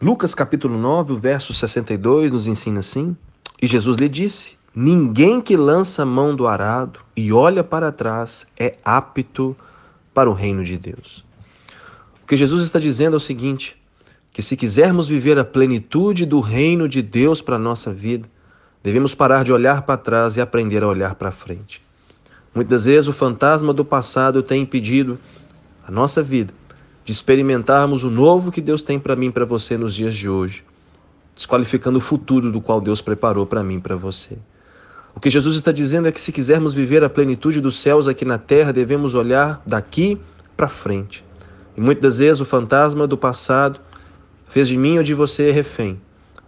Lucas capítulo 9, o verso 62 nos ensina assim: E Jesus lhe disse: Ninguém que lança a mão do arado e olha para trás é apto para o reino de Deus. O que Jesus está dizendo é o seguinte: que se quisermos viver a plenitude do reino de Deus para a nossa vida, devemos parar de olhar para trás e aprender a olhar para frente. Muitas vezes o fantasma do passado tem impedido a nossa vida de experimentarmos o novo que Deus tem para mim e para você nos dias de hoje, desqualificando o futuro do qual Deus preparou para mim e para você. O que Jesus está dizendo é que se quisermos viver a plenitude dos céus aqui na terra, devemos olhar daqui para frente. E muitas vezes o fantasma do passado fez de mim ou de você refém,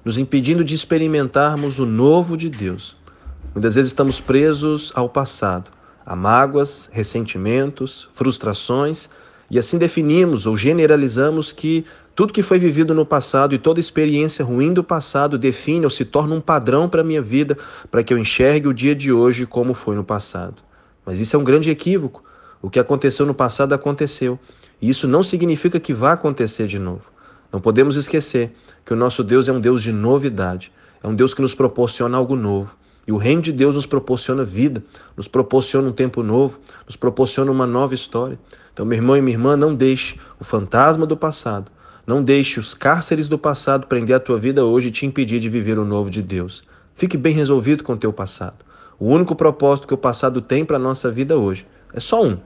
nos impedindo de experimentarmos o novo de Deus. Muitas vezes estamos presos ao passado, a mágoas, ressentimentos, frustrações e assim definimos ou generalizamos que tudo que foi vivido no passado e toda experiência ruim do passado define ou se torna um padrão para a minha vida, para que eu enxergue o dia de hoje como foi no passado. Mas isso é um grande equívoco. O que aconteceu no passado aconteceu. E isso não significa que vá acontecer de novo. Não podemos esquecer que o nosso Deus é um Deus de novidade. É um Deus que nos proporciona algo novo. E o reino de Deus nos proporciona vida, nos proporciona um tempo novo, nos proporciona uma nova história. Então, meu irmão e minha irmã, não deixe o fantasma do passado, não deixe os cárceres do passado prender a tua vida hoje e te impedir de viver o novo de Deus. Fique bem resolvido com o teu passado. O único propósito que o passado tem para a nossa vida hoje é só um: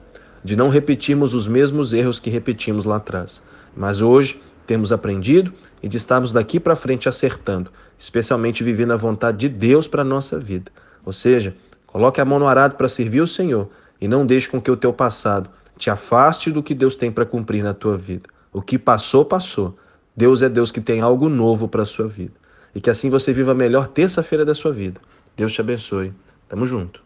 de não repetirmos os mesmos erros que repetimos lá atrás. Mas hoje temos aprendido e de estarmos daqui para frente acertando, especialmente vivendo a vontade de Deus para a nossa vida. Ou seja, coloque a mão no arado para servir o Senhor e não deixe com que o teu passado te afaste do que Deus tem para cumprir na tua vida. O que passou, passou. Deus é Deus que tem algo novo para a sua vida. E que assim você viva a melhor terça-feira da sua vida. Deus te abençoe. Tamo junto.